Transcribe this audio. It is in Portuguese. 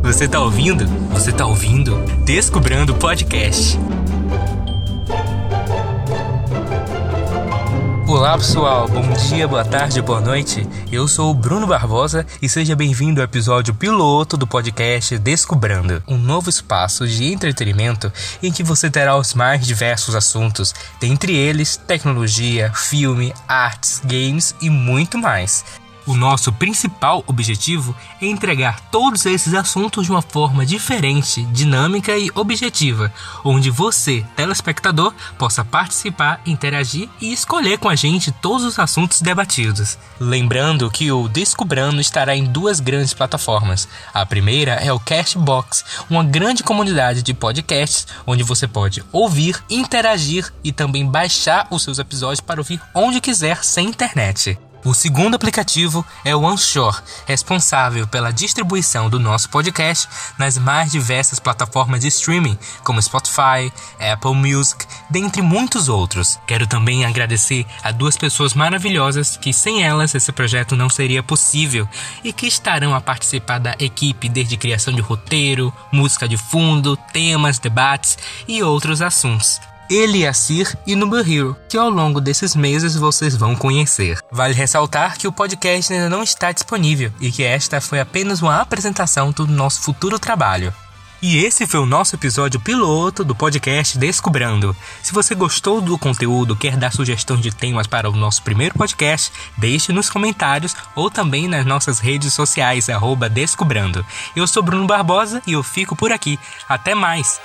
você tá ouvindo? Você tá ouvindo Descobrindo Podcast. Olá pessoal, bom dia, boa tarde, boa noite. Eu sou o Bruno Barbosa e seja bem-vindo ao episódio piloto do podcast Descobrando, um novo espaço de entretenimento em que você terá os mais diversos assuntos, dentre eles tecnologia, filme, artes, games e muito mais. O nosso principal objetivo é entregar todos esses assuntos de uma forma diferente, dinâmica e objetiva, onde você, telespectador, possa participar, interagir e escolher com a gente todos os assuntos debatidos. Lembrando que o Descobrando estará em duas grandes plataformas. A primeira é o Cashbox, uma grande comunidade de podcasts onde você pode ouvir, interagir e também baixar os seus episódios para ouvir onde quiser sem internet. O segundo aplicativo é o OneShore, responsável pela distribuição do nosso podcast nas mais diversas plataformas de streaming, como Spotify, Apple Music, dentre muitos outros. Quero também agradecer a duas pessoas maravilhosas que sem elas esse projeto não seria possível e que estarão a participar da equipe desde criação de roteiro, música de fundo, temas, debates e outros assuntos. Eliassir e Nubu Hero, que ao longo desses meses vocês vão conhecer. Vale ressaltar que o podcast ainda não está disponível e que esta foi apenas uma apresentação do nosso futuro trabalho. E esse foi o nosso episódio piloto do podcast Descobrando. Se você gostou do conteúdo, quer dar sugestões de temas para o nosso primeiro podcast, deixe nos comentários ou também nas nossas redes sociais, Descobrando. Eu sou Bruno Barbosa e eu fico por aqui. Até mais!